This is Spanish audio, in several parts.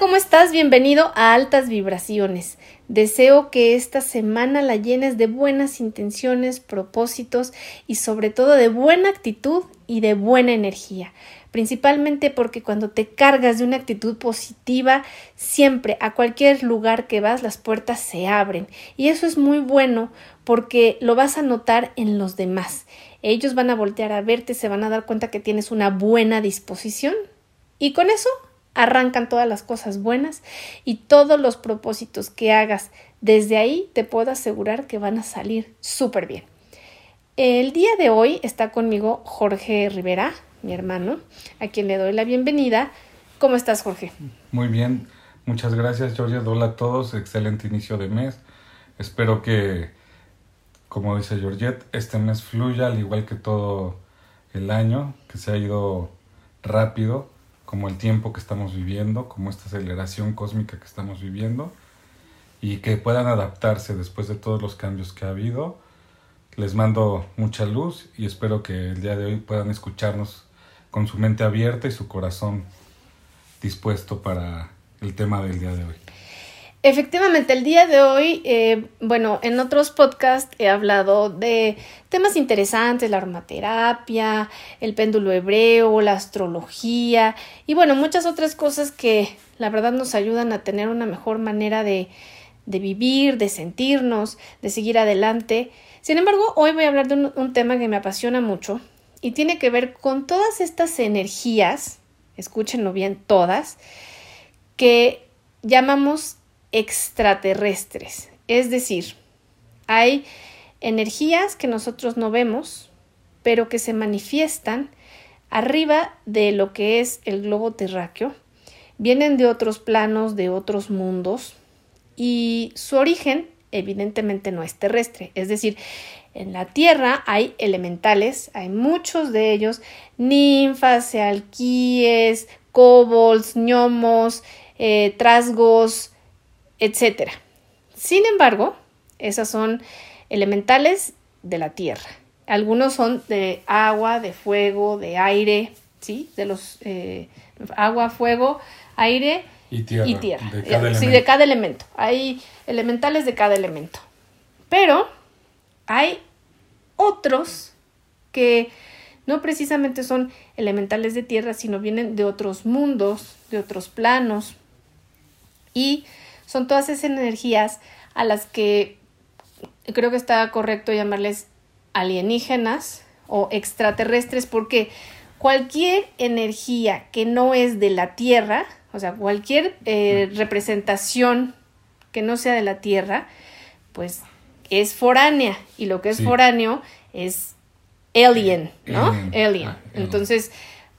¿cómo estás? Bienvenido a Altas Vibraciones. Deseo que esta semana la llenes de buenas intenciones, propósitos y sobre todo de buena actitud y de buena energía. Principalmente porque cuando te cargas de una actitud positiva, siempre a cualquier lugar que vas las puertas se abren. Y eso es muy bueno porque lo vas a notar en los demás. Ellos van a voltear a verte, se van a dar cuenta que tienes una buena disposición. Y con eso arrancan todas las cosas buenas y todos los propósitos que hagas desde ahí te puedo asegurar que van a salir súper bien. El día de hoy está conmigo Jorge Rivera, mi hermano, a quien le doy la bienvenida. ¿Cómo estás, Jorge? Muy bien, muchas gracias, Georgia. Hola a todos, excelente inicio de mes. Espero que, como dice Georgette, este mes fluya al igual que todo el año, que se ha ido rápido como el tiempo que estamos viviendo, como esta aceleración cósmica que estamos viviendo, y que puedan adaptarse después de todos los cambios que ha habido. Les mando mucha luz y espero que el día de hoy puedan escucharnos con su mente abierta y su corazón dispuesto para el tema del día de hoy. Efectivamente, el día de hoy, eh, bueno, en otros podcasts he hablado de temas interesantes, la aromaterapia, el péndulo hebreo, la astrología y bueno, muchas otras cosas que la verdad nos ayudan a tener una mejor manera de, de vivir, de sentirnos, de seguir adelante. Sin embargo, hoy voy a hablar de un, un tema que me apasiona mucho y tiene que ver con todas estas energías, escúchenlo bien, todas, que llamamos extraterrestres. Es decir, hay energías que nosotros no vemos, pero que se manifiestan arriba de lo que es el globo terráqueo. Vienen de otros planos, de otros mundos, y su origen evidentemente no es terrestre. Es decir, en la Tierra hay elementales, hay muchos de ellos, ninfas, alquíes, kobolds, gnomos, eh, trasgos, etcétera. Sin embargo, esas son elementales de la tierra. Algunos son de agua, de fuego, de aire, ¿sí? De los eh, agua, fuego, aire y tierra. Y tierra. De cada sí, de cada elemento. Hay elementales de cada elemento. Pero hay otros que no precisamente son elementales de tierra, sino vienen de otros mundos, de otros planos. Y son todas esas energías a las que creo que está correcto llamarles alienígenas o extraterrestres porque cualquier energía que no es de la Tierra, o sea, cualquier eh, representación que no sea de la Tierra, pues es foránea y lo que es foráneo es alien, ¿no? Alien. Ah, Entonces,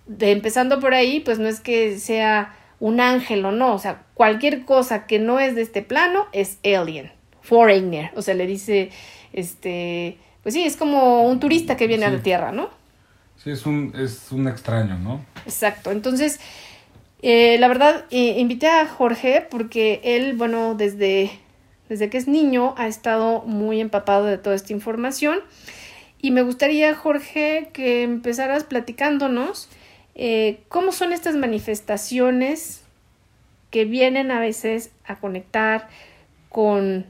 de, empezando por ahí, pues no es que sea un ángel o no, o sea, cualquier cosa que no es de este plano es alien, foreigner, o sea, le dice, este, pues sí, es como un turista que viene a la Tierra, ¿no? Sí, es un, es un extraño, ¿no? Exacto, entonces, eh, la verdad, eh, invité a Jorge porque él, bueno, desde, desde que es niño ha estado muy empapado de toda esta información y me gustaría, Jorge, que empezaras platicándonos eh, cómo son estas manifestaciones que vienen a veces a conectar con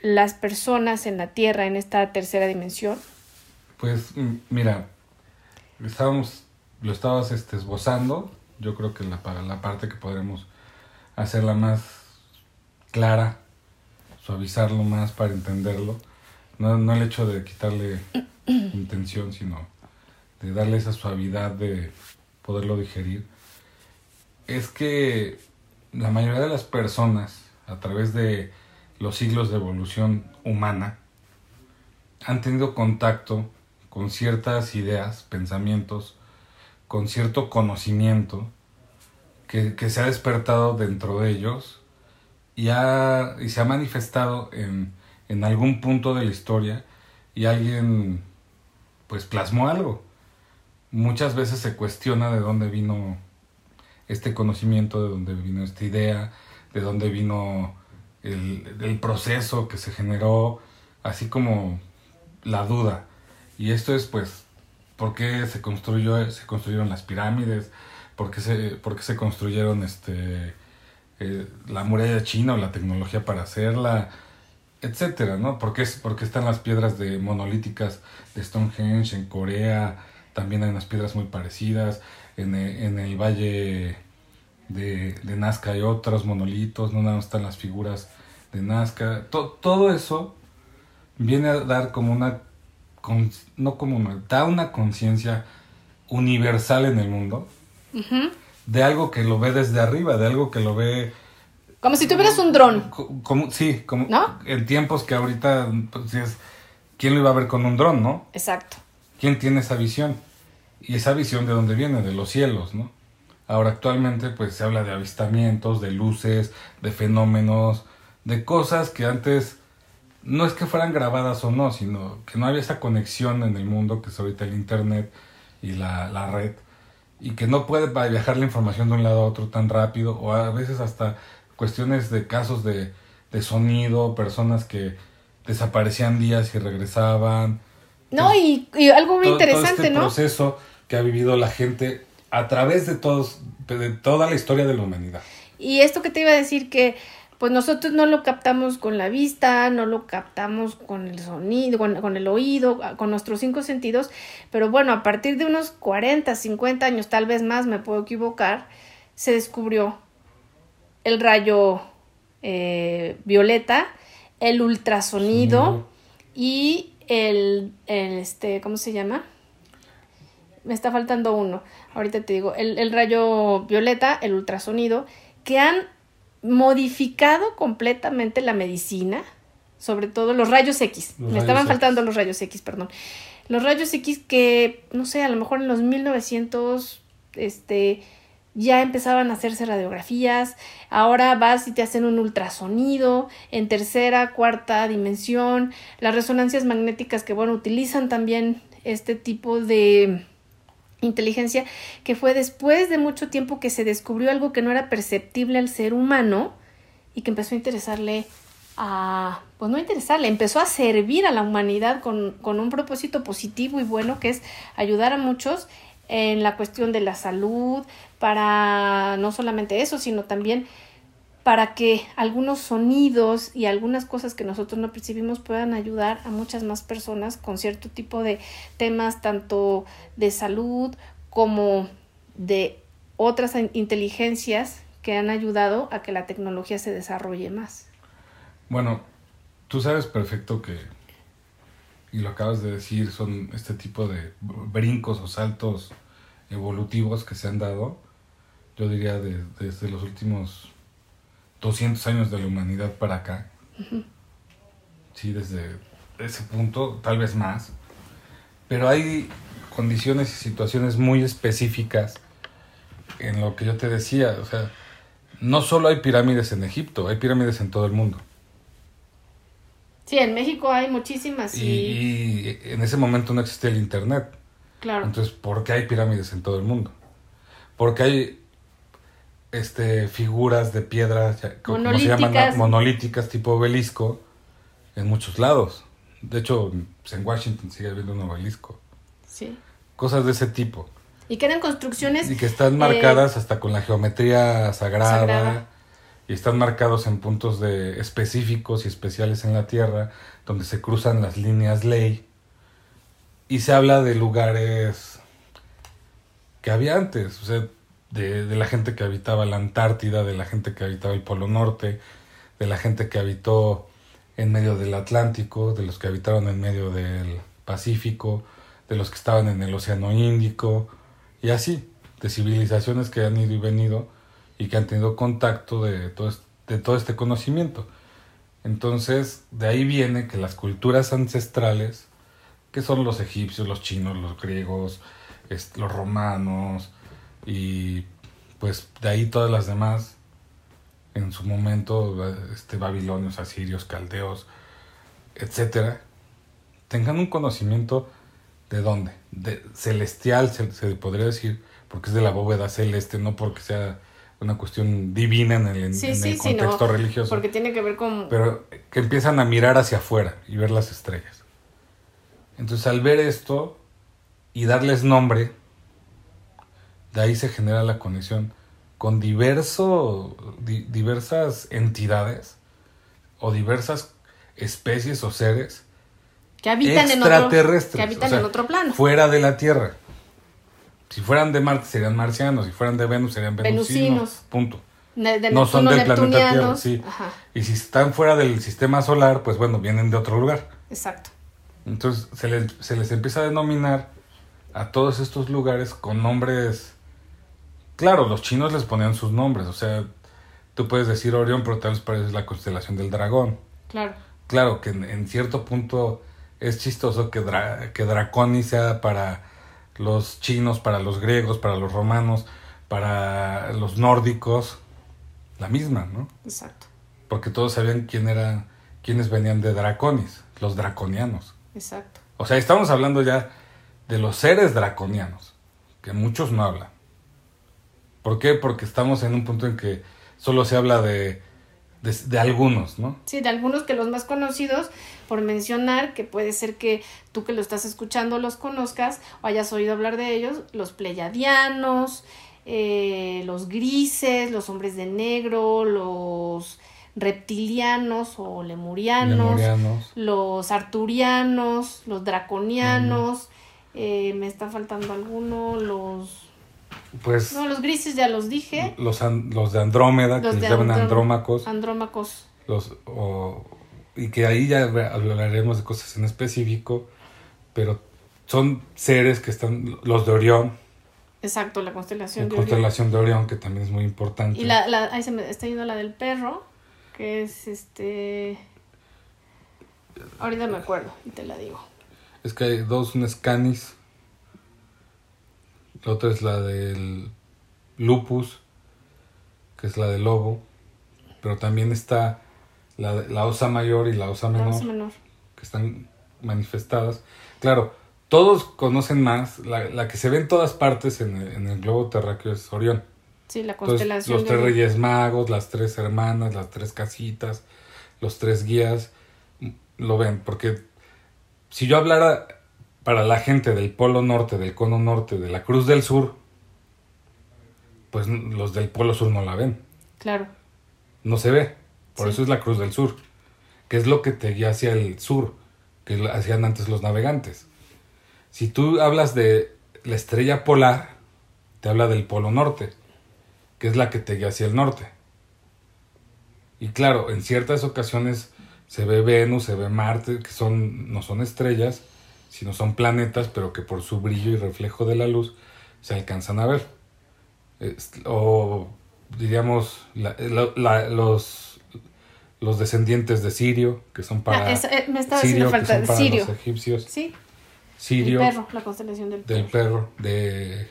las personas en la Tierra en esta tercera dimensión? Pues mira, estábamos, lo estabas este, esbozando, yo creo que la, la parte que podremos hacerla más clara, suavizarlo más para entenderlo, no, no el hecho de quitarle intención, sino de darle esa suavidad de poderlo digerir, es que la mayoría de las personas, a través de los siglos de evolución humana, han tenido contacto con ciertas ideas, pensamientos, con cierto conocimiento que, se ha despertado dentro de ellos y, y se ha manifestado en, en algún punto de la historia y alguien pues plasmó algo muchas veces se cuestiona de dónde vino este conocimiento, de dónde vino esta idea, de dónde vino el, proceso que se generó, así como la duda. Y esto es pues, ¿por qué se construyó, se construyeron las pirámides? ¿Por qué se, por qué se construyeron este eh, la muralla china o la tecnología para hacerla, etcétera, ¿no? Porque es porque están las piedras de monolíticas de Stonehenge en Corea, también hay unas piedras muy parecidas en el, en el valle de, de, Nazca hay otros monolitos, no nada más están las figuras de Nazca, todo eso viene a dar como una no como una, da una conciencia universal en el mundo de algo que lo ve desde arriba, de algo que lo ve como si tuvieras un dron. Como, sí, como en tiempos que ahorita, pues, ¿quién lo iba a ver con un dron, no? Exacto. ¿Quién tiene esa visión? Y esa visión de dónde viene, de los cielos, ¿no? Ahora actualmente pues se habla de avistamientos, de luces, de fenómenos, de cosas que antes no es que fueran grabadas o no, sino que no había esa conexión en el mundo que es ahorita el internet y la, la red y que no puede viajar la información de un lado a otro tan rápido o a veces hasta cuestiones de casos de, de sonido, personas que desaparecían días y regresaban. No, y, y, algo muy interesante, todo este ¿no? proceso que ha vivido la gente a través de todos, de toda la historia de la humanidad. Y esto que te iba a decir que pues nosotros no lo captamos con la vista, no lo captamos con el sonido, con, con, el oído, con nuestros cinco sentidos, pero bueno, a partir de unos 40, 50 años, tal vez más, me puedo equivocar, se descubrió el rayo eh, violeta, el ultrasonido y el, el, este, ¿cómo se llama? Me está faltando uno, ahorita te digo, el, el rayo violeta, el ultrasonido, que han modificado completamente la medicina, sobre todo los rayos X. Me estaban faltando los rayos X, perdón. Los rayos X que, no sé, a lo mejor en los 1900, este, ya empezaban a hacerse radiografías, ahora vas y te hacen un ultrasonido en tercera, cuarta dimensión, las resonancias magnéticas que, bueno, utilizan también este tipo de inteligencia, que fue después de mucho tiempo que se descubrió algo que no era perceptible al ser humano y que empezó a interesarle a, pues no interesarle, empezó a servir a la humanidad con, con un propósito positivo y bueno, que es ayudar a muchos en la cuestión de la salud, para no solamente eso, sino también para que algunos sonidos y algunas cosas que nosotros no percibimos puedan ayudar a muchas más personas con cierto tipo de temas tanto de salud como de otras inteligencias que han ayudado a que la tecnología se desarrolle más. Bueno, tú sabes perfecto que, y lo acabas de decir, son este tipo de brincos o saltos evolutivos que se han dado, yo diría desde los últimos 200 años de la humanidad para acá. Sí, desde ese punto, tal vez más. Pero hay condiciones y situaciones muy específicas en lo que yo te decía. O sea, no solo hay pirámides en Egipto, hay pirámides en todo el mundo. Sí, en México hay muchísimas. Y, y en ese momento no existía el Internet. Claro. Entonces, ¿por qué hay pirámides en todo el mundo? Porque hay este, figuras de piedras, como se llaman, monolíticas tipo obelisco, en muchos lados. De hecho, pues, en Washington sigue habiendo un obelisco. Sí. Cosas de ese tipo. Y que eran construcciones. Y que están marcadas eh, hasta con la geometría sagrada, Y están marcados en puntos de específicos y especiales en la Tierra, donde se cruzan las líneas ley. Y se habla de lugares que había antes. O sea, de, de, la gente que habitaba la Antártida, de la gente que habitaba el Polo Norte, de la gente que habitó en medio del Atlántico, de los que habitaron en medio del Pacífico, de los que estaban en el Océano Índico, y así, de civilizaciones que han ido y venido y que han tenido contacto de todo, de todo este conocimiento. Entonces, de ahí viene que las culturas ancestrales, que son los egipcios, los chinos, los griegos, los romanos, y pues de ahí todas las demás, en su momento, este, babilonios, asirios, caldeos, etcétera, tengan un conocimiento de dónde, de celestial se, podría decir, porque es de la bóveda celeste, no porque sea una cuestión divina en el, contexto religioso. Porque tiene que ver con... Pero que empiezan a mirar hacia afuera y ver las estrellas. Entonces al ver esto y darles nombre, de ahí se genera la conexión con diverso, di- diversas entidades o diversas especies o seres Que habitan en otro, extraterrestres. que habitan o sea, en otro plano. Fuera de la Tierra. Si fueran de Marte serían marcianos, si fueran de Venus serían venusinos. Venusinos. Punto. De, de no son del planeta Tierra, sí. Ajá, Y si están fuera del sistema solar, pues bueno, vienen de otro lugar. exacto. Entonces se les, se les empieza a denominar a todos estos lugares con nombres. Claro, los chinos les ponían sus nombres. O sea, tú puedes decir Orión, pero tal vez parece la constelación del dragón. Claro. Claro que en, en cierto punto es chistoso que, Dra- que Draconi sea para los chinos, para los griegos, para los romanos, para los nórdicos, la misma, ¿no? Exacto. Porque todos sabían quién era, quiénes venían de Draconis, los draconianos. Exacto. O sea, estamos hablando ya de los seres draconianos, que muchos no hablan. ¿Por qué? Porque estamos en un punto en que solo se habla de, de, de algunos, ¿no? Sí, de algunos que los más conocidos, por mencionar, que puede ser que tú que lo estás escuchando los conozcas o hayas oído hablar de ellos, los pleyadianos, eh, los grises, los hombres de negro, los reptilianos o lemurianos, Lemurianos. los arturianos, los draconianos, eh, me está faltando alguno, los... Pues No, los grises ya los dije, los, an- los de Andrómeda, los que les llaman Andró- andrómacos, andrómacos. los, o- y que ahí ya hablaremos de cosas en específico, pero son seres que están, los de Orión, Exacto, la constelación la de Orión. constelación de Orión, que también es muy importante. Y la, la, ahí se me está yendo la del perro, que es este... Ahorita me acuerdo y te la digo. Es que hay dos, una es Canis, la otra es la del Lupus, que es la del lobo, pero también está la, la osa mayor y la osa La menor, osa menor. que están manifestadas. Claro, todos conocen más, la, la que se ve en todas partes en el, en el globo terráqueo es Orión. Sí, la Entonces, constelación los tres reyes magos, las tres hermanas, las tres casitas, los tres guías, lo ven, porque si yo hablara para la gente del polo norte, del cono norte, de la cruz del sur, pues los del polo sur no la ven, Claro, no se ve, por Sí. eso es la cruz del sur, que es lo que te guía hacia el sur, que hacían antes los navegantes. Si tú hablas de la estrella polar, te habla del polo norte, que es la que te guía hacia el norte. Y claro, en ciertas ocasiones se ve Venus, se ve Marte, que son, no son estrellas, sino son planetas, pero que por su brillo y reflejo de la luz se alcanzan a ver. O diríamos, la- la- la- los, los descendientes de Sirio, que son para, Ah, eh, me estaba Sirio, que son para Sirio. los egipcios. Sí, Sirio, el perro, la constelación del del perro. perro, de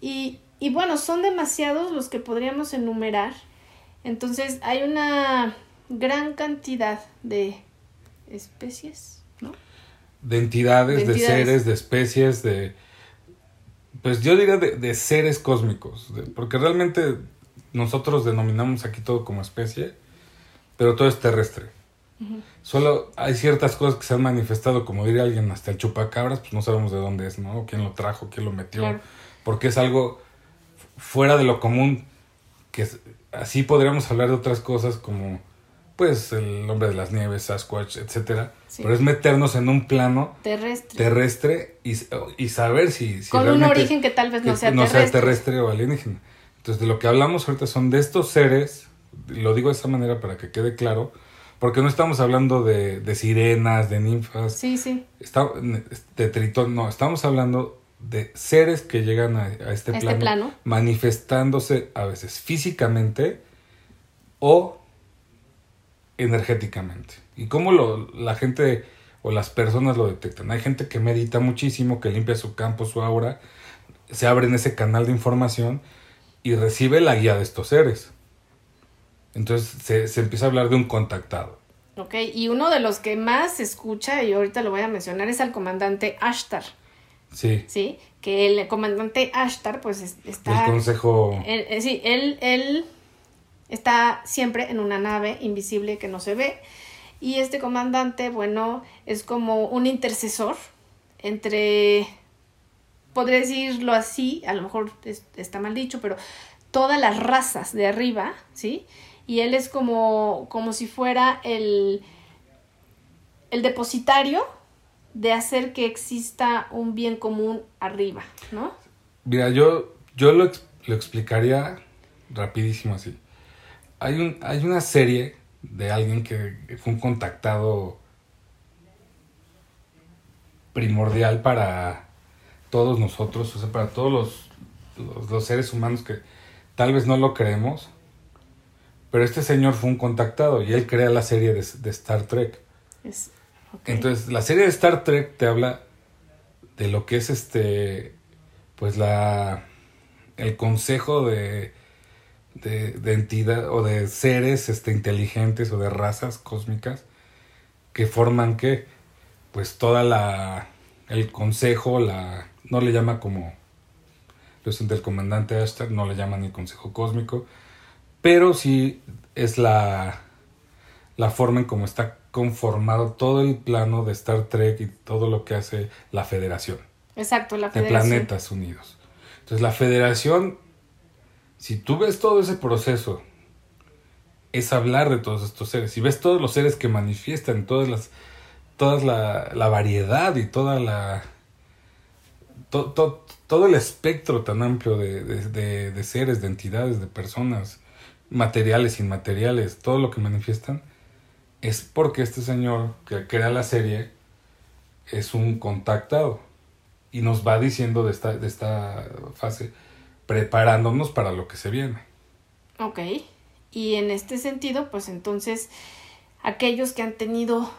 Y, y bueno, son demasiados los que podríamos enumerar. Entonces hay una gran cantidad de especies. De entidades, De seres, de especies, de... Pues yo diría de, de seres cósmicos, de- porque realmente nosotros denominamos aquí todo como especie, pero todo es terrestre. Solo hay ciertas cosas que se han manifestado, como diría alguien, hasta el chupacabras, pues no sabemos de dónde es, ¿no? ¿Quién lo trajo? ¿Quién lo metió? Claro. Porque es algo fuera de lo común, que así podríamos hablar de otras cosas como, pues, el hombre de las nieves, Sasquatch, etcétera. Sí. Pero es meternos en un plano Terrestre. terrestre y, y saber si, si Con un origen que tal vez no sea no terrestre. sea terrestre o alienígena. Entonces, de lo que hablamos ahorita son de estos seres, lo digo de esa manera para que quede claro, porque no estamos hablando de, de sirenas, de ninfas, Sí, sí. está- de tritón, no, estamos hablando de seres que llegan a, a este, este plano, plano. manifestándose a veces físicamente o energéticamente. ¿Y cómo lo, la gente o las personas lo detectan? Hay gente que medita muchísimo, que limpia su campo, su aura, se abre en ese canal de información y recibe la guía de estos seres. Entonces se, se empieza a hablar de un contactado. Ok, y uno de los que más se escucha, y ahorita lo voy a mencionar, es al comandante Ashtar, Sí, ¿sí? Que el comandante Ashtar, pues es- está... el consejo... Él- eh, sí, él, él está siempre en una nave invisible que no se ve. Y este comandante, bueno, es como un intercesor entre podría decirlo así, a lo mejor está mal dicho, pero todas las razas de arriba, ¿sí? Y él es como, como si fuera el, el depositario de hacer que exista un bien común arriba, ¿no? Mira, yo, yo lo, lo explicaría rapidísimo así. Hay, un, hay una serie de alguien que fue un contactado primordial para todos nosotros, o sea, para todos los, los, seres humanos que tal vez no lo creemos, pero este señor fue un contactado y él crea la serie de, de Star Trek. Entonces, la serie de Star Trek te habla de lo que es este, pues la, el consejo de, de, de entidad o de seres este, inteligentes o de razas cósmicas que forman que, pues toda la, el consejo, la, no le llama como del comandante Ashtar, no le llaman el consejo cósmico, pero sí es la, la forma en cómo está conformado todo el plano de Star Trek y todo lo que hace la federación. Exacto, la federación. De planetas unidos. Entonces la federación, si tú ves todo ese proceso, es hablar de todos estos seres. Si ves todos los seres que manifiestan, todas las, toda la, la variedad y toda la... todo el espectro tan amplio de, de, de seres, de entidades, de personas, materiales, inmateriales, todo lo que manifiestan, es porque este señor que crea la serie es un contactado y nos va diciendo de esta, de esta fase, preparándonos para lo que se viene. Ok, y en este sentido, pues entonces, aquellos que han tenido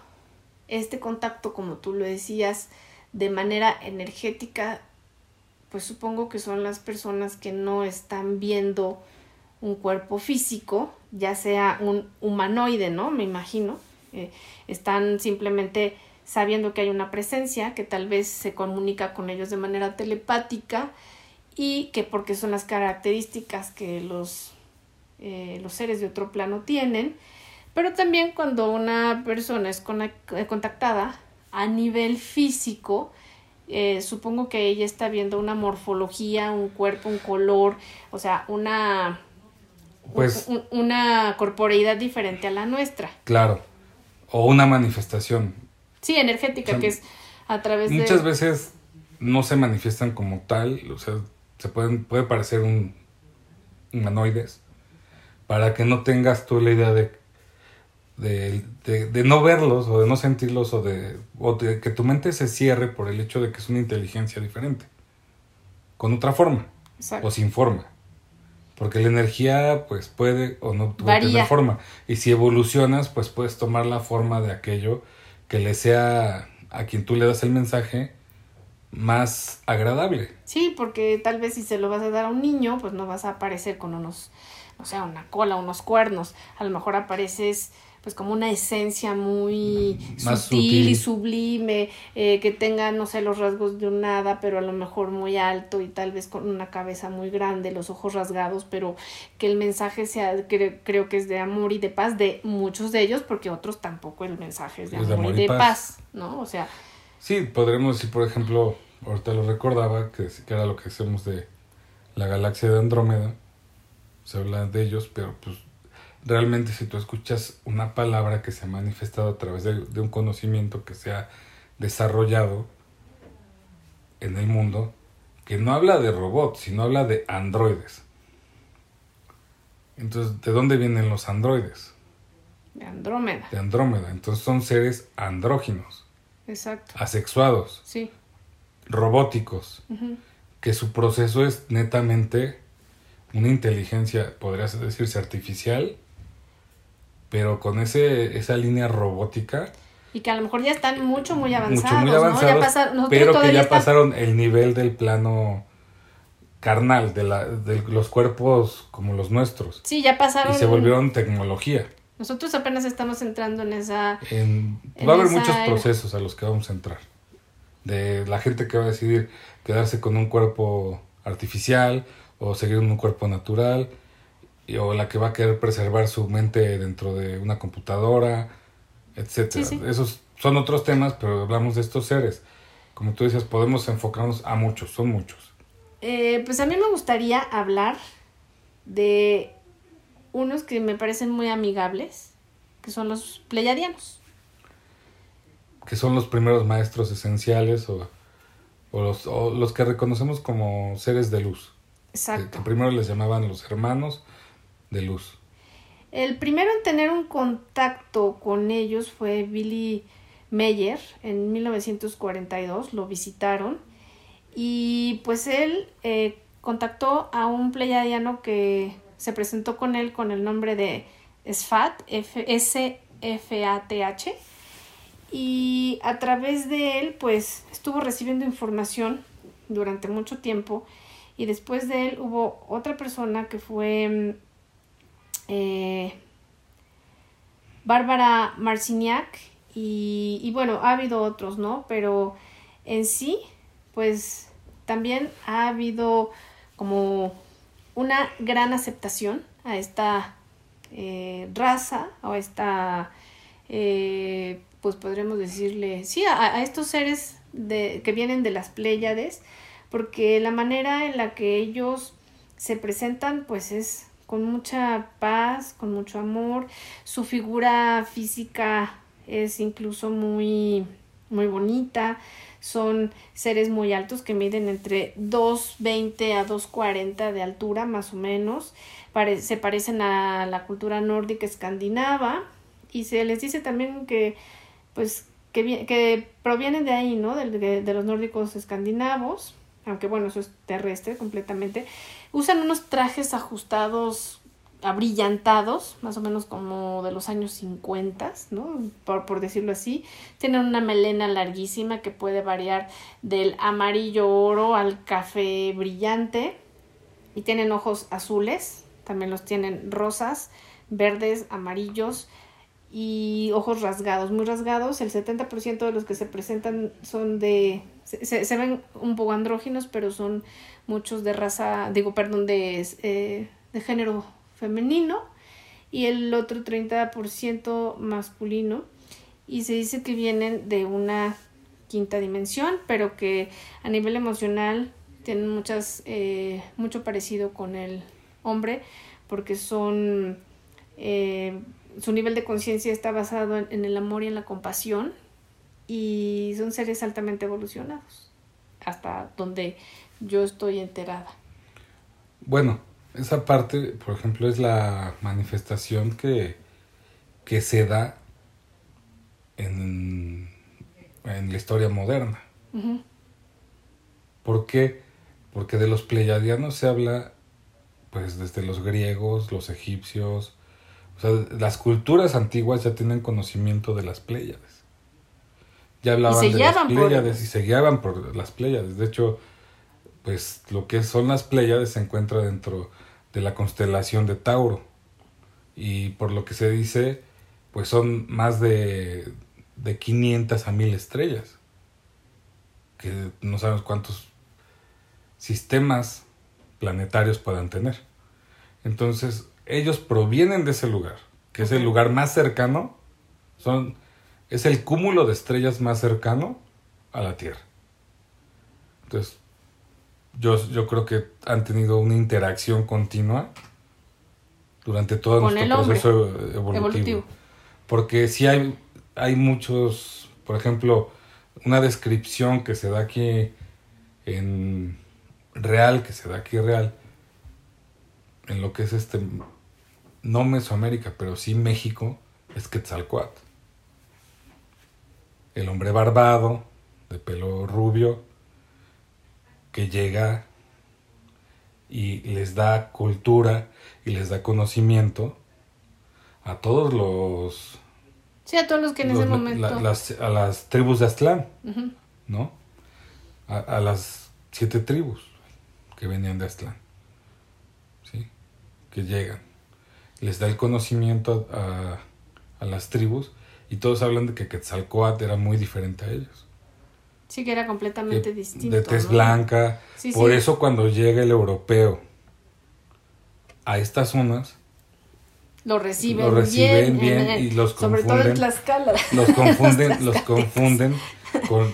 este contacto, como tú lo decías, de manera energética, pues supongo que son las personas que no están viendo un cuerpo físico, ya sea un humanoide, ¿no? Me imagino. Eh, están simplemente sabiendo que hay una presencia, que tal vez se comunica con ellos de manera telepática y que porque son las características que los, eh, los seres de otro plano tienen, pero también cuando una persona es eh, contactada a nivel físico, supongo que ella está viendo una morfología, un cuerpo, un color, o sea, una pues, una corporeidad diferente a la nuestra. Claro, o una manifestación. Sí, energética, que es a través de... Muchas veces no se manifiestan como tal, o sea, se pueden, puede parecer un humanoides, para que no tengas tú la idea de, de, de, no verlos o de no sentirlos o de, o de que tu mente se cierre por el hecho de que es una inteligencia diferente, con otra forma, o sin forma. Porque la energía, pues puede o no tener forma. Y si evolucionas, pues puedes tomar la forma de aquello que le sea a quien tú le das el mensaje más agradable. Sí, porque tal vez si se lo vas a dar a un niño, pues no vas a aparecer con unos, no sé, una cola, unos cuernos. A lo mejor apareces pues como una esencia muy sutil, y sublime, eh, que tenga, no sé, los rasgos de un hada, pero a lo mejor muy alto y tal vez con una cabeza muy grande, los ojos rasgados, pero que el mensaje sea, creo que es de amor y de paz, de muchos de ellos, porque otros tampoco el mensaje es de, amor, y de paz. ¿no? O sea... Sí, podremos decir, por ejemplo, ahorita lo recordaba, que, que era lo que hacemos de la galaxia de Andrómeda, se habla de ellos, pero pues realmente si tú escuchas una palabra que se ha manifestado a través de, un conocimiento que se ha desarrollado en el mundo, que no habla de robots, sino habla de androides. Entonces, ¿de dónde vienen los androides? De Andrómeda. De Andrómeda. Entonces son seres andróginos. Exacto. Asexuados. Sí. Robóticos. Que su proceso es netamente una inteligencia, podría decirse artificial, pero con ese, esa línea robótica. Y que a lo mejor ya están mucho, muy avanzados. Mucho, muy avanzados, pero que ya pasaron el nivel del plano carnal, de, la, de los cuerpos como los nuestros. Sí, ya pasaron. Y se volvieron tecnología. Nosotros apenas estamos entrando en esa... va a haber muchos procesos a los que vamos a entrar. De la gente que va a decidir quedarse con un cuerpo artificial o seguir en un cuerpo natural o la que va a querer preservar su mente dentro de una computadora, etcétera. Esos son otros temas, pero hablamos de estos seres. como tú decías, podemos enfocarnos a muchos, son muchos. Eh, pues a mí me gustaría hablar de unos que me parecen muy amigables, que son los pleyadianos. Que son los primeros maestros esenciales o, o, los, o los que reconocemos como seres de luz. Exacto. Que, que primero les llamaban los hermanos de luz. El primero en tener un contacto con ellos fue Billy Meyer en 1942, lo visitaron y pues él eh, contactó a un pleyadiano que se presentó con él con el nombre de SFAT, S-F-A-T-H, y a través de él pues estuvo recibiendo información durante mucho tiempo y después de él hubo otra persona que fue eh, Bárbara Marciniak y, y, bueno, ha habido otros, ¿no? Pero en sí, pues también ha habido como una gran aceptación a esta eh, raza o a esta, eh, pues podremos decirle, sí, a, estos seres de, que vienen de las Pléyades, porque la manera en la que ellos se presentan, pues es con mucha paz, con mucho amor. Su figura física es incluso muy, muy bonita. Son seres muy altos que miden entre 2,20 a 2,40 de altura más o menos. Pare se parecen a la cultura nórdica escandinava y se les dice también que pues que, que provienen de ahí, ¿no? De, de, de los nórdicos escandinavos aunque bueno, eso es terrestre completamente, usan unos trajes ajustados, abrillantados, más o menos como de los años 50, ¿no? Por, por decirlo así. Tienen una melena larguísima que puede variar del amarillo oro al café brillante. Y tienen ojos azules, también los tienen rosas, verdes, amarillos y ojos rasgados, muy rasgados. El 70% de los que se presentan son de se, se, ven un poco andróginos, pero son muchos de raza, digo, perdón, de, eh, de género femenino y el otro 30% masculino. Y se dice que vienen de una quinta dimensión, pero que a nivel emocional tienen muchas, eh, mucho parecido con el hombre, porque son, eh, su nivel de conciencia está basado en, en el amor y en la compasión, y son seres altamente evolucionados, hasta donde yo estoy enterada. Bueno, esa parte, por ejemplo, es la manifestación que, que se da en, en la historia moderna. Uh -huh. ¿Por qué? Porque de los pleyadianos se habla pues desde los griegos, los egipcios, o sea, las culturas antiguas ya tienen conocimiento de las Pléyades ya hablaban de las Pléyades por... y se guiaban por las Pléyades. De hecho, pues lo que son las Pléyades se encuentra dentro de la constelación de Tauro. Y por lo que se dice, pues son más de, de 500 a 1000 estrellas. Que no sabemos cuántos sistemas planetarios puedan tener. Entonces, ellos provienen de ese lugar, que es el lugar más cercano. Son es el cúmulo de estrellas más cercano a la Tierra. Entonces, yo, yo creo que han tenido una interacción continua durante todo Con nuestro proceso evolutivo. evolutivo. Porque si hay, hay muchos, por ejemplo, una descripción que se da aquí en real, que se da aquí real, en lo que es este, no Mesoamérica, pero sí México, es Quetzalcoatl el hombre barbado, de pelo rubio, que llega y les da cultura y les da conocimiento a todos los... Sí, a todos los que en los, ese momento... La, las, a las tribus de Aztlán, uh -huh. ¿no? A, a, las siete tribus que venían de Aztlán, ¿sí? Que llegan. Les da el conocimiento a, a las tribus y todos hablan de que Quetzalcoatl era muy diferente a ellos. Sí, que era completamente de, distinto. De tez ¿no? blanca. Sí, Por sí. eso cuando llega el europeo a estas zonas, lo reciben, lo reciben bien, en, en, y los sobre todo en Tlaxcala. Los confunden, los confunden con,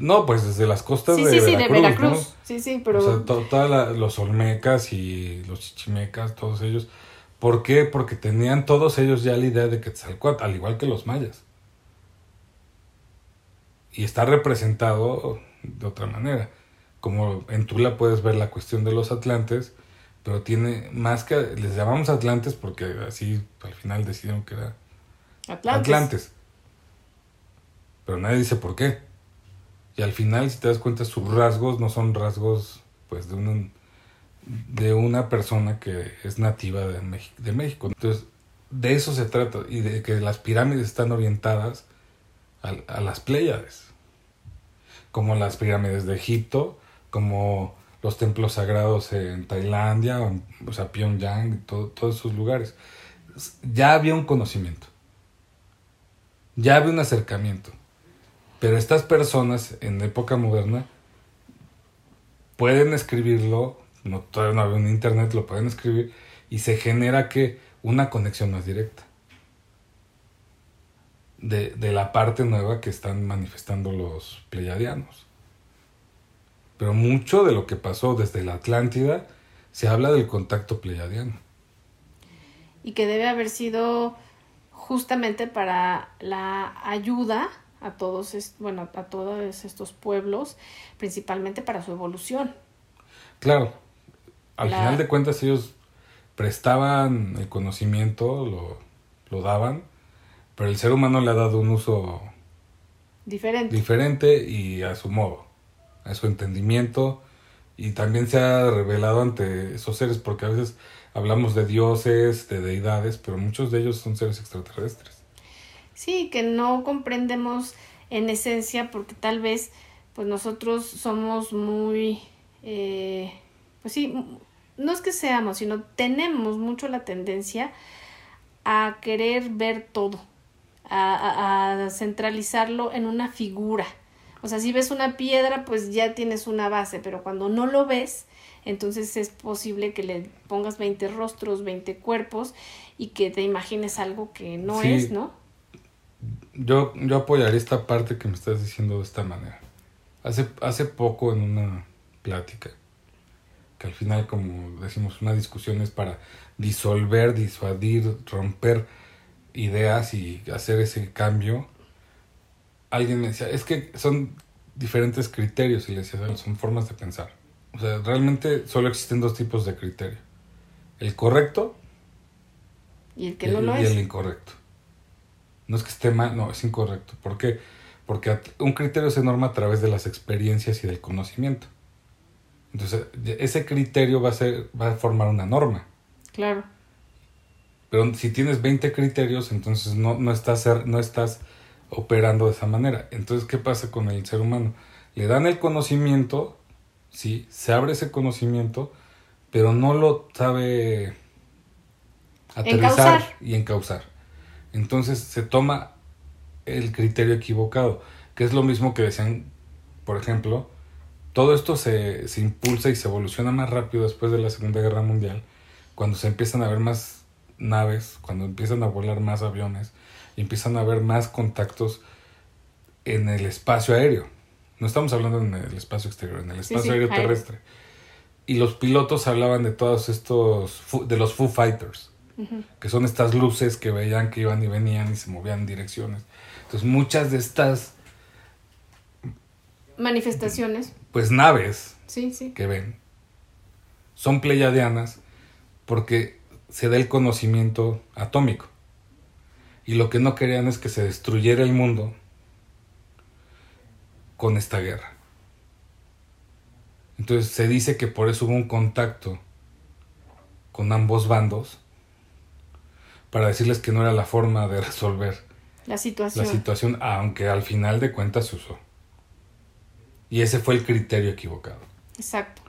No, pues desde las costas Sí, de sí, sí, Veracruz. de Veracruz. ¿no? Sí, sí, pero... O sea, to- toda la- los olmecas y los chichimecas, todos ellos. ¿Por qué? Porque tenían todos ellos ya la idea de Quetzalcóatl, al igual que los mayas. Y está representado de otra manera. Como en Tula puedes ver la cuestión de los atlantes, pero tiene más que... Les llamamos atlantes porque así al final decidieron que era Atlantes. Atlantes. Pero nadie dice por qué. Y al final, si te das cuenta, sus rasgos no son rasgos pues de una, de una persona que es nativa de, Mex- de México. Entonces, de eso se trata. Y de que las pirámides están orientadas a, a las Pléyades. Como las pirámides de Egipto, como los templos sagrados en Tailandia, o, sea, Pyongyang, todo- todos esos lugares. Ya había un conocimiento ya había un acercamiento. Pero estas personas en época moderna pueden escribirlo, no, todavía no había un internet, lo pueden escribir y se genera que una conexión más directa de, de la parte nueva que están manifestando los pleyadianos. Pero mucho de lo que pasó desde la Atlántida se habla del contacto pleyadiano. y que debe haber sido justamente para la ayuda a todos, bueno, a todos estos pueblos, principalmente para su evolución. Claro, al La- final de cuentas ellos prestaban el conocimiento, lo, lo daban, pero el ser humano le ha dado un uso Diferente. diferente y a su modo, a su entendimiento, y también se ha revelado ante esos seres, porque a veces hablamos de dioses, de deidades, pero muchos de ellos son seres extraterrestres. Sí, que no comprendemos en esencia porque tal vez pues nosotros somos muy, eh, pues sí, no es que seamos, sino tenemos mucho la tendencia a querer ver todo, a, a- a centralizarlo en una figura. O sea, si ves una piedra, pues ya tienes una base, pero cuando no lo ves, entonces es posible que le pongas 20 rostros, 20 cuerpos y que te imagines algo que no Sí. es, ¿no? Yo, yo apoyaría esta parte que me estás diciendo de esta manera. Hace, hace poco en una plática, que al final, como decimos, una discusión es para disolver, disuadir, romper ideas y hacer ese cambio. Alguien me decía, es que son diferentes criterios, y le decía, son formas de pensar. O sea, realmente solo existen dos tipos de criterio. El correcto Y el que y, no lo y es. el incorrecto. No es que esté mal, no, es incorrecto. ¿Por qué? Porque un criterio se norma a través de las experiencias y del conocimiento. Entonces, ese criterio va a, ser, va a formar una norma. Claro. Pero si tienes 20 criterios, entonces no, no, estás, ser- no estás operando de esa manera. Entonces, ¿qué pasa con el ser humano? Le dan el conocimiento, sí, se abre ese conocimiento, pero no lo sabe aterrizar Encauzar. y encauzar. Entonces se toma el criterio equivocado, que es lo mismo que decían, por ejemplo, todo esto se, se impulsa y se evoluciona más rápido después de la Segunda Guerra Mundial, cuando se empiezan a ver más naves, cuando empiezan a volar más aviones y empiezan a haber más contactos en el espacio aéreo. No estamos hablando en el espacio exterior, en el espacio sí, aéreo aéreo. terrestre. Y los pilotos hablaban de todos estos, de los Foo Fighters, que son estas luces que veían que iban y venían y se movían en direcciones. Entonces muchas de estas, Manifestaciones. pues naves Sí, que ven son pleiadianas porque se da el conocimiento atómico. Y lo que no querían es que se destruyera el mundo con esta guerra. Entonces se dice que por eso hubo un contacto con ambos bandos para decirles que no era la forma de resolver La situación. la situación, aunque al final de cuentas se usó. Y ese fue el criterio equivocado. Exacto.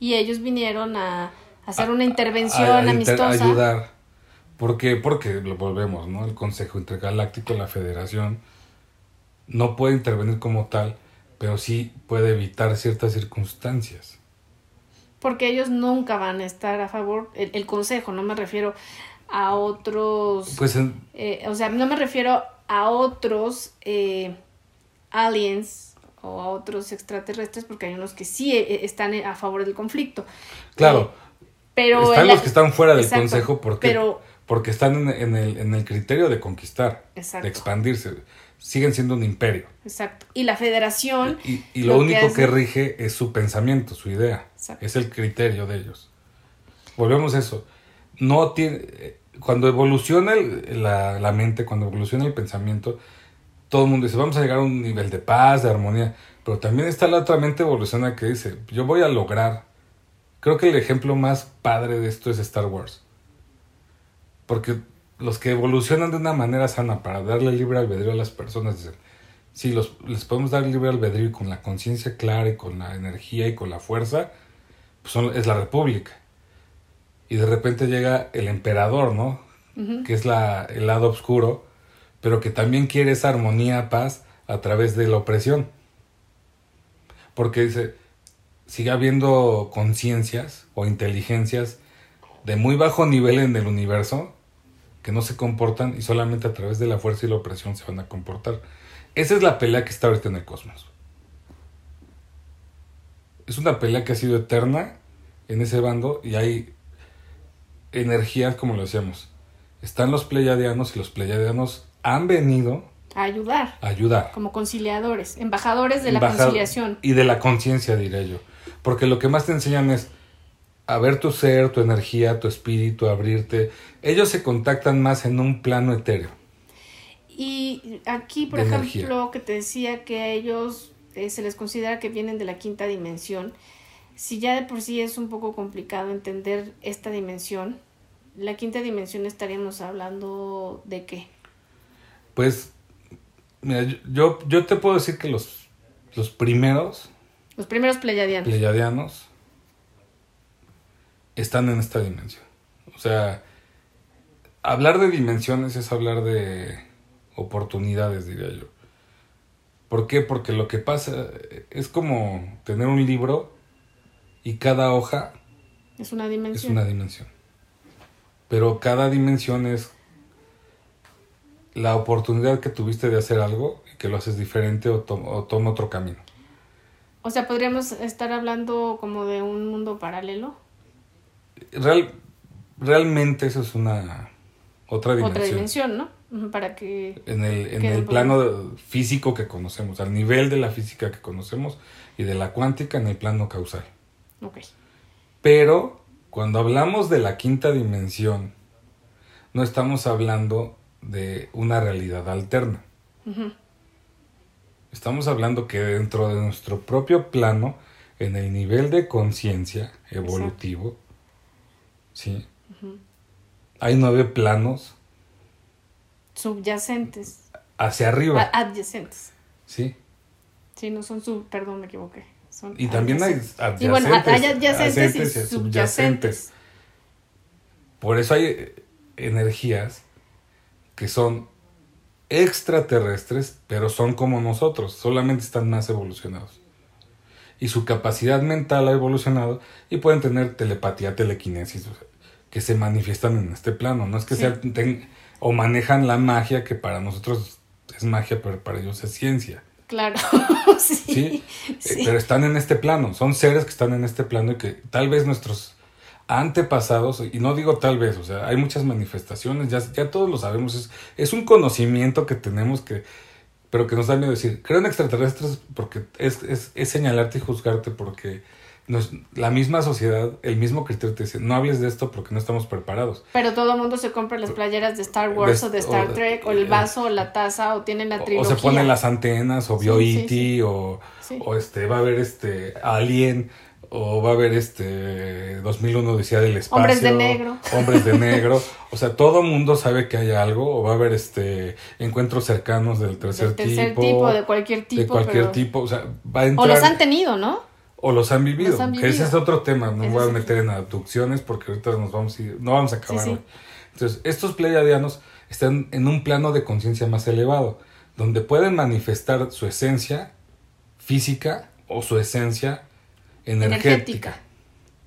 Y ellos vinieron a hacer una A- intervención a- a amistosa. ayudar. ¿Por qué? Porque lo volvemos, ¿no? El Consejo Intergaláctico, la Federación, no puede intervenir como tal, pero sí puede evitar ciertas circunstancias. Porque ellos nunca van a estar a favor. El, el consejo, no me refiero a otros. Pues en- eh, o sea, no me refiero a otros eh, aliens o a otros extraterrestres, porque hay unos que sí eh, están a favor del conflicto. Claro. Eh, pero están la- los que están fuera del Exacto, consejo porque, pero- porque están en, en el, en el criterio de conquistar, Exacto. de expandirse. Siguen siendo un imperio. Exacto. Y la federación. Y, y lo, Lo que único hace- que rige es su pensamiento, su idea. Exacto. Es el criterio de ellos. Volvemos a eso. No tiene, eh, cuando evoluciona el- la, la mente, cuando evoluciona el pensamiento, todo el mundo dice, vamos a llegar a un nivel de paz, de armonía. Pero también está la otra mente evoluciona que dice, yo voy a lograr. Creo que el ejemplo más padre de esto es Star Wars. Porque los que evolucionan de una manera sana para darle libre albedrío a las personas dicen, si los, les podemos dar libre albedrío con la conciencia clara y con la energía y con la fuerza, pues son- es la república. Y de repente llega el emperador, ¿no? Que es la, el lado oscuro, pero que también quiere esa armonía, paz, a través de la opresión. Porque dice, sigue habiendo conciencias o inteligencias de muy bajo nivel en el universo que no se comportan y solamente a través de la fuerza y la opresión se van a comportar. Esa es la pelea que está ahorita en el cosmos. Es una pelea que ha sido eterna en ese bando y hay energías, como lo decíamos. Están los pleiadianos y los pleiadianos han venido A ayudar. a ayudar. Como conciliadores. Embajadores de la conciliación. Y de la conciencia, diré yo. Porque lo que más te enseñan es a ver tu ser, tu energía, tu espíritu, abrirte. Ellos se contactan más en un plano etéreo. Y aquí, por ejemplo, energía. que te decía que a ellos eh, se les considera que vienen de la quinta dimensión. Si ya de por sí es un poco complicado entender esta dimensión, la quinta dimensión estaríamos hablando de qué? Pues, mira, yo- yo, yo te puedo decir que los, los primeros Los primeros pleyadianos. pleiadianos están en esta dimensión. O sea, hablar de dimensiones es hablar de oportunidades, diría yo. ¿Por qué? Porque lo que pasa es como tener un libro y cada hoja es una es dimensión. una dimensión. Pero cada dimensión es la oportunidad que tuviste de hacer algo y que lo haces diferente o, to- o toma otro camino. O sea, podríamos estar hablando como de un mundo paralelo. Real, realmente eso es una otra dimensión. Otra dimensión, ¿no? Para que... En el, en el plano físico que conocemos, al nivel de la física que conocemos y de la cuántica en el plano causal. Ok. Pero cuando hablamos de la quinta dimensión, no estamos hablando de una realidad alterna. Ujú. Estamos hablando que dentro de nuestro propio plano, en el nivel de conciencia evolutivo, ¿sí? Hay nueve planos Subyacentes. hacia arriba, A- adyacentes. ¿sí? Sí, no son sub... Perdón, me equivoqué. Son Y también hay adyacentes. Y bueno, hay adyacentes y subyacentes. Por eso hay energías que son extraterrestres, pero son como nosotros, solamente están más evolucionados. Y su capacidad mental ha evolucionado y pueden tener telepatía, telequinesis, o sea, que se manifiestan en este plano. No es que Sí. sean, ten- o manejan la magia que para nosotros es magia, pero para ellos es ciencia. Claro. sí. ¿sí? Sí. pero están en este plano, son seres que están en este plano y que tal vez nuestros antepasados, y no digo tal vez, o sea, hay muchas manifestaciones, ya, ya todos lo sabemos, es, es un conocimiento que tenemos que, pero que nos da miedo decir, creo en extraterrestres porque es, es, es señalarte y juzgarte porque nos- la misma sociedad, el mismo criterio te dice, no hables de esto porque no estamos preparados. Pero todo el mundo se compra las playeras de Star Wars De- o de Star o- Trek, o el vaso, o la taza, o tienen la O- O trilogía. se ponen las antenas, o vio Sí, sí. o, o este, va a haber este Alien, o va a haber este 2001 Odisea del Espacio. Hombres de negro. Hombres de negro. O sea, todo mundo sabe que hay algo, o va a haber este encuentros cercanos del tercer, Del tercer tipo. tipo, de cualquier tipo. de cualquier pero- tipo. O sea, va a O entrar. los han tenido, ¿no? o los han vivido. Los han que ese es otro tema. No Ese voy a es meter en abducciones porque ahorita nos vamos a ir, no vamos a acabar. Sí, sí. hoy. Entonces, estos pleiadianos están en un plano de conciencia más elevado, donde pueden manifestar su esencia física o su esencia energética. Energética.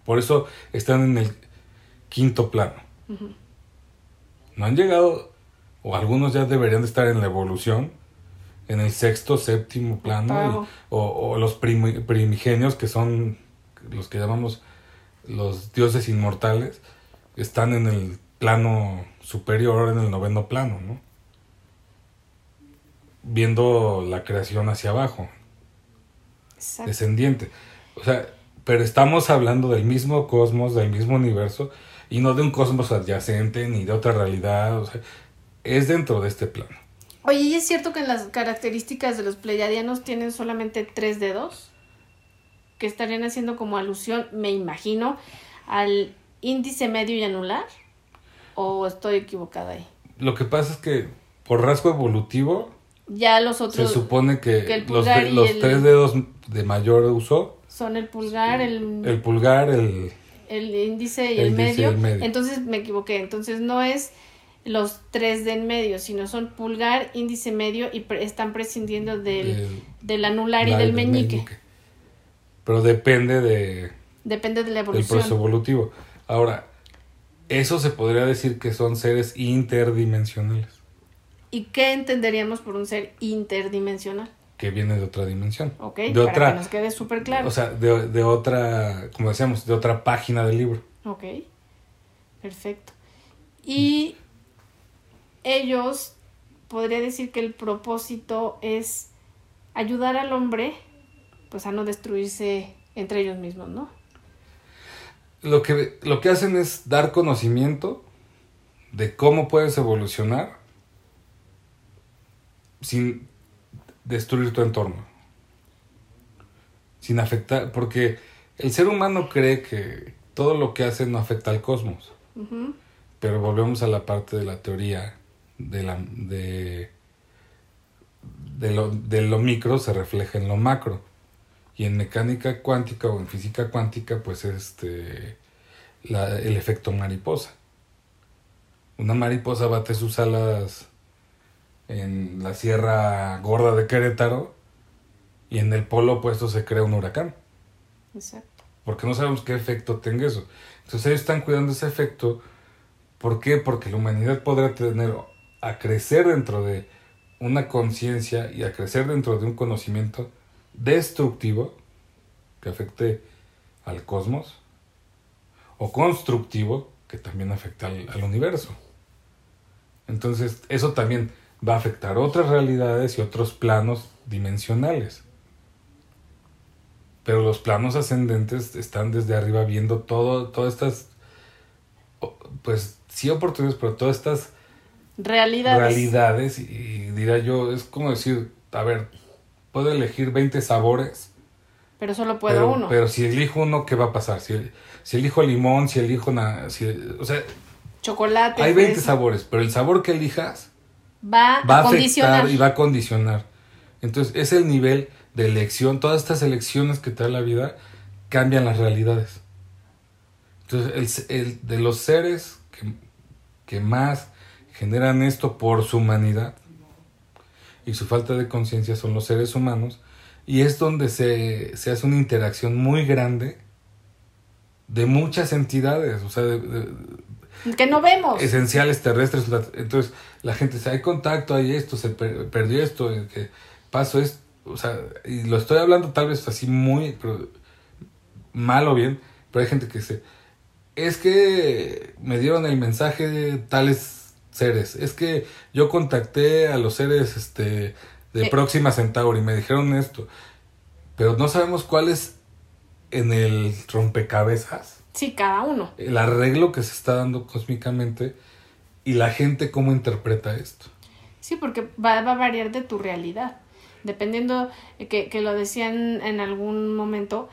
Por eso están en el quinto plano. No han llegado, o algunos ya deberían de estar en la evolución, en el sexto, séptimo plano, y- o, o los primi- primigenios, que son los que llamamos los dioses inmortales, están en el plano superior, en el noveno plano, ¿no? Viendo la creación hacia abajo, Exacto. descendiente. O sea, pero estamos hablando del mismo cosmos, del mismo universo, y no de un cosmos adyacente ni de otra realidad, o sea, es dentro de este plano. Oye, ¿y es cierto que en las características de los pleiadianos tienen solamente tres dedos? Que estarían haciendo como alusión, me imagino, al índice medio y anular. ¿O estoy equivocada ahí? Lo que pasa es que por rasgo evolutivo Ya los se otros supone que, los, el- tres dedos de mayor uso, son el pulgar, el, el pulgar, el... el índice y el el, índice y medio. el medio. Entonces me equivoqué. Entonces no es los tres de en medio, sino son pulgar, índice medio y pre- están prescindiendo del, el- del anular y del el meñique. Pero depende de, Depende de la del proceso evolutivo. Ahora, eso se podría decir que son seres interdimensionales, ¿Y qué entenderíamos por un ser interdimensional? Que vienen de otra dimensión. ¿Ok? De Para otra, que nos quede súper claro. o sea, de, de otra, como decíamos, de otra página del libro. ok. Perfecto. Y ellos, podría decir que el propósito es ayudar al hombre, pues a no destruirse entre ellos mismos, ¿no? Lo que, lo que hacen es dar conocimiento de cómo puedes evolucionar sin destruir tu entorno. Sin afectar, porque el ser humano cree que todo lo que hace no afecta al cosmos. Pero volvemos a la parte de la teoría de, la, de, de, lo, de lo micro se refleja en lo macro. Y en mecánica cuántica o en física cuántica, pues este la- el efecto mariposa. Una mariposa bate sus alas en la Sierra Gorda de Querétaro y en el polo opuesto se crea un huracán Exacto. porque no sabemos qué efecto tenga eso. Entonces ellos están cuidando ese efecto. ¿Por qué? Porque la humanidad podrá tener a crecer dentro de una conciencia y a crecer dentro de un conocimiento destructivo que afecte al cosmos o constructivo que también afecta al, al universo. Entonces eso también va a afectar otras realidades y otros planos dimensionales. Pero los planos ascendentes están desde arriba viendo todo, todas estas, pues sí oportunidades, pero todas estas Realidades. realidades y, y diría yo, es como decir, a ver, puedo elegir 20 sabores, Pero solo puedo pero, uno. pero si elijo uno, ¿qué va a pasar? Si, si elijo limón, si elijo, na- si, o sea, Chocolate. hay 20 fresa. sabores, pero el sabor que elijas Va, va a a condicionar. y va a condicionar. Entonces, es el nivel de elección. Todas estas elecciones que te da la vida cambian las realidades. Entonces, el, el- de los seres que, que más generan esto por su humanidad y su falta de conciencia son los seres humanos. Y es donde se, se hace una interacción muy grande de muchas entidades. O sea, de- de, Que no vemos. esenciales terrestres. Entonces, la gente dice, hay contacto, hay esto, se per- perdió esto, que pasó esto. O sea, y lo estoy hablando tal vez así muy pero, mal o bien, pero hay gente que dice, es que me dieron el mensaje de tales seres, es que yo contacté a los seres este de Eh. Próxima Centauri y me dijeron esto, pero no sabemos cuál es en el rompecabezas Sí, cada uno. el arreglo que se está dando cósmicamente y la gente cómo interpreta esto. Sí, porque va, va a variar de tu realidad. Dependiendo, eh, que, que lo decían en algún momento,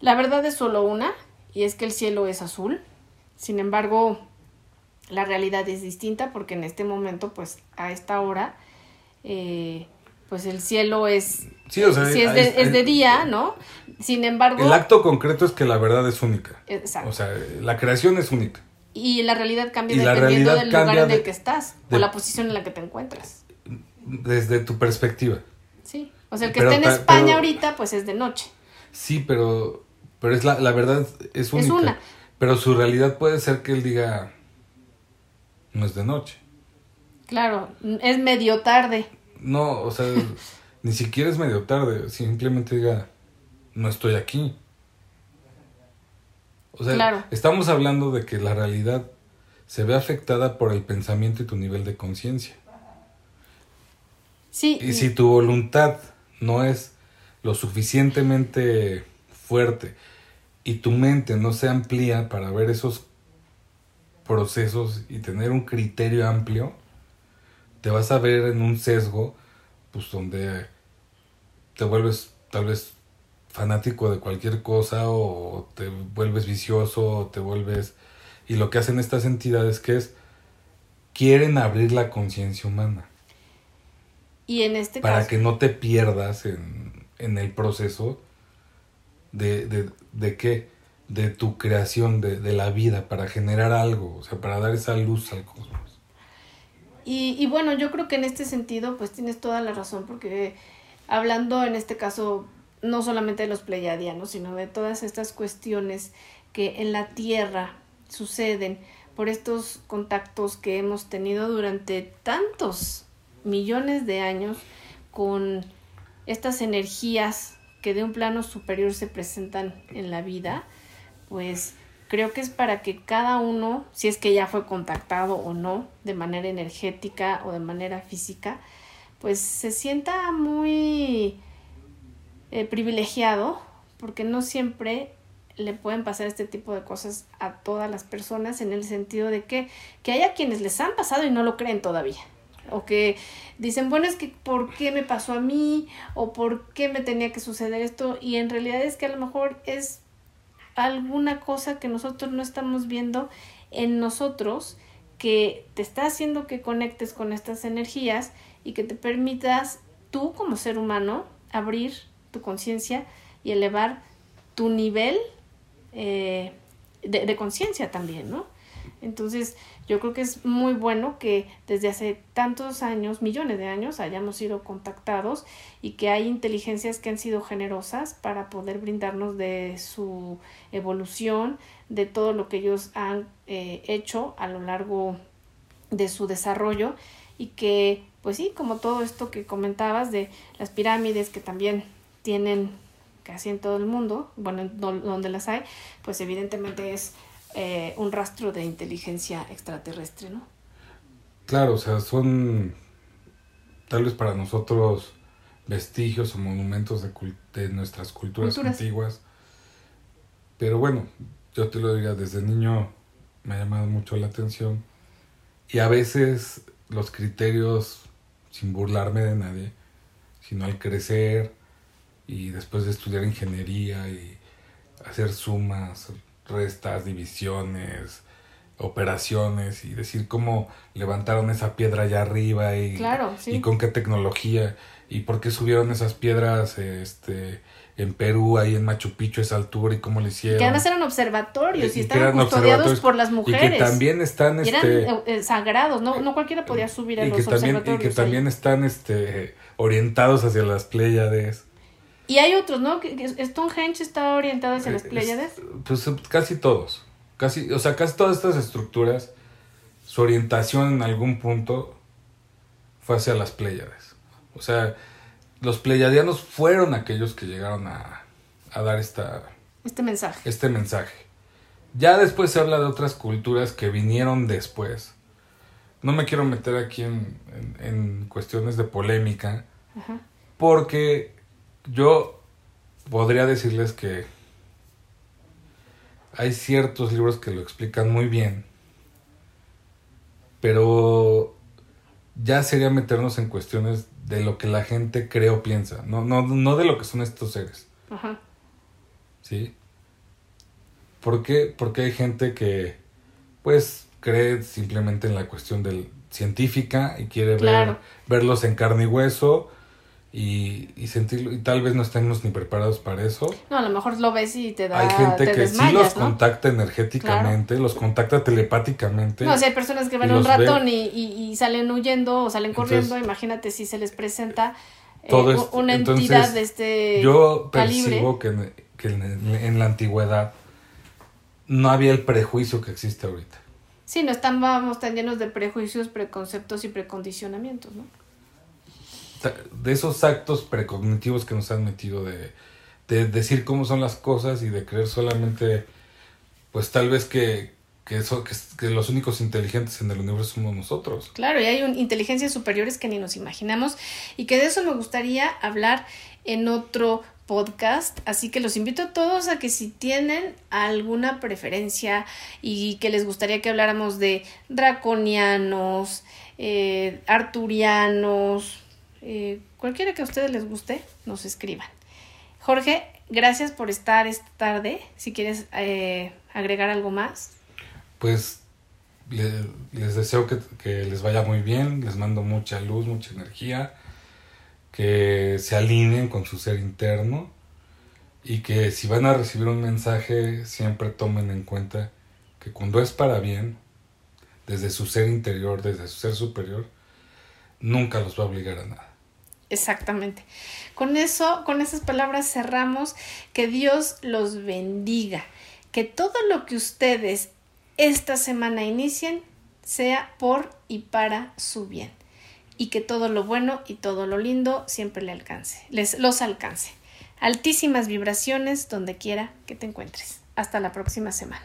la verdad es solo una, y es que el cielo es azul. Sin embargo, la realidad es distinta porque en este momento, pues a esta hora, eh, pues el cielo es, Sí, o sea, sí es, hay- de, es de día, ¿no? Sin embargo, El acto concreto es que la verdad es única. exacto. O sea, la creación es única. Y la realidad cambia y dependiendo realidad del lugar en el que estás de- o la posición en la que te encuentras. Desde tu perspectiva. Sí. O sea, el que Pero esté en España pero- ahorita, pues es de noche. Sí, pero, pero es la, la verdad es única. una. Pero su realidad puede ser que él diga, no es de noche. Claro, es medio tarde. No, o sea, ni siquiera es medio tarde. Simplemente diga, no estoy aquí. O sea, estamos hablando de que la realidad se ve afectada por el pensamiento y tu nivel de conciencia. Sí. Y si tu voluntad no es lo suficientemente fuerte y tu mente no se amplía para ver esos procesos y tener un criterio amplio, te vas a ver en un sesgo, pues donde te vuelves tal vez fanático de cualquier cosa o te vuelves vicioso o te vuelves... Y lo que hacen estas entidades que es, quieren abrir la conciencia humana. Y en este para que no te pierdas en, en el proceso de, de, de qué? De tu creación, de, de la vida, para generar algo, o sea, para dar esa luz al cosmos. Y, y bueno, yo creo que en este sentido, pues tienes toda la razón, porque hablando en este caso no solamente de los pleiadianos, sino de todas estas cuestiones que en la Tierra suceden por estos contactos que hemos tenido durante tantos millones de años con estas energías que de un plano superior se presentan en la vida, pues creo que es para que cada uno, si es que ya fue contactado o no, de manera energética o de manera física, pues se sienta muy eh, privilegiado, porque no siempre le pueden pasar este tipo de cosas a todas las personas en el sentido de que, que haya quienes les han pasado y no lo creen todavía. O que dicen, bueno, es que ¿por qué me pasó a mí? ¿O por qué me tenía que suceder esto? Y en realidad es que a lo mejor es alguna cosa que nosotros no estamos viendo en nosotros que te está haciendo que conectes con estas energías y que te permitas tú como ser humano abrir tu conciencia y elevar tu nivel eh, de, conciencia también, ¿no? Entonces, yo creo que es muy bueno que desde hace tantos años, millones de años, hayamos sido contactados y que hay inteligencias que han sido generosas para poder brindarnos de su evolución, de todo lo que ellos han eh, hecho a lo largo de su desarrollo y que, pues sí, como todo esto que comentabas de las pirámides que también tienen casi en todo el mundo, bueno, donde las hay, pues evidentemente es eh, un rastro de inteligencia extraterrestre, ¿no? Claro, o sea, son tal vez para nosotros vestigios o monumentos de, de nuestras culturas, antiguas. Pero bueno, yo te lo diría, desde niño me ha llamado mucho la atención. Y a veces los criterios, sin burlarme de nadie, sino al crecer, y después de estudiar ingeniería y hacer sumas, restas, divisiones, operaciones y decir cómo levantaron esa piedra allá arriba y, y con qué tecnología y por qué subieron esas piedras este en Perú, ahí en Machu Picchu, esa altura y cómo le hicieron. Que además eran observatorios y, estaban custodiados por las mujeres. Y que también están este, eran eh, sagrados, no, no cualquiera podía subir a los observatorios. Y que también están este orientados hacia las Pléyades. Y hay otros, ¿no? Stonehenge está orientado hacia las eh, Pléyades. Pues casi todos. Casi, o sea, casi todas estas estructuras, su orientación en algún punto fue hacia las Pléyades. O sea, los pleyadianos fueron aquellos que llegaron a, a dar esta, este mensaje. Este mensaje. Ya después se habla de otras culturas que vinieron después. No me quiero meter aquí en, en, en cuestiones de polémica, Ajá. porque yo podría decirles que hay ciertos libros que lo explican muy bien, pero ya sería meternos en cuestiones de lo que la gente cree o piensa, no, no, no de lo que son estos seres. Ajá. ¿Sí? ¿Por qué? Porque hay gente que, pues, cree simplemente en la cuestión del científica y quiere ver, verlos en carne y hueso y, y sentirlo, y tal vez no estemos ni preparados para eso. No, a lo mejor lo ves y te da. Hay gente que sí los contacta energéticamente, los contacta telepáticamente. No, si hay personas que ven un ratón y, y, salen huyendo o salen corriendo, imagínate si se les presenta eh, una entidad de este. Yo percibo que, que en, la antigüedad no había el prejuicio que existe ahorita. Sí, no estábamos tan llenos de prejuicios, preconceptos y precondicionamientos, ¿no? De esos actos precognitivos que nos han metido de, de decir cómo son las cosas y de creer solamente, pues tal vez que, que, los únicos inteligentes en el universo somos nosotros. Claro, y hay un, inteligencias superiores que ni nos imaginamos y que de eso me gustaría hablar en otro podcast, así que los invito a todos a que si tienen alguna preferencia y que les gustaría que habláramos de draconianos, eh, arturianos, eh, cualquiera que a ustedes les guste, nos escriban. Jorge, gracias por estar esta tarde. Si quieres eh, agregar algo más. Pues les deseo que, que les vaya muy bien, les mando mucha luz, mucha energía que se alineen con su ser interno y que si van a recibir un mensaje siempre tomen en cuenta que cuando es para bien, desde su ser interior, desde su ser superior, nunca los va a obligar a nada. Exactamente. Con eso, con esas palabras cerramos. Que Dios los bendiga. Que todo lo que ustedes esta semana inicien sea por y para su bien y que todo lo bueno y todo lo lindo siempre le alcance, les los alcance. Altísimas vibraciones donde quiera que te encuentres. Hasta la próxima semana.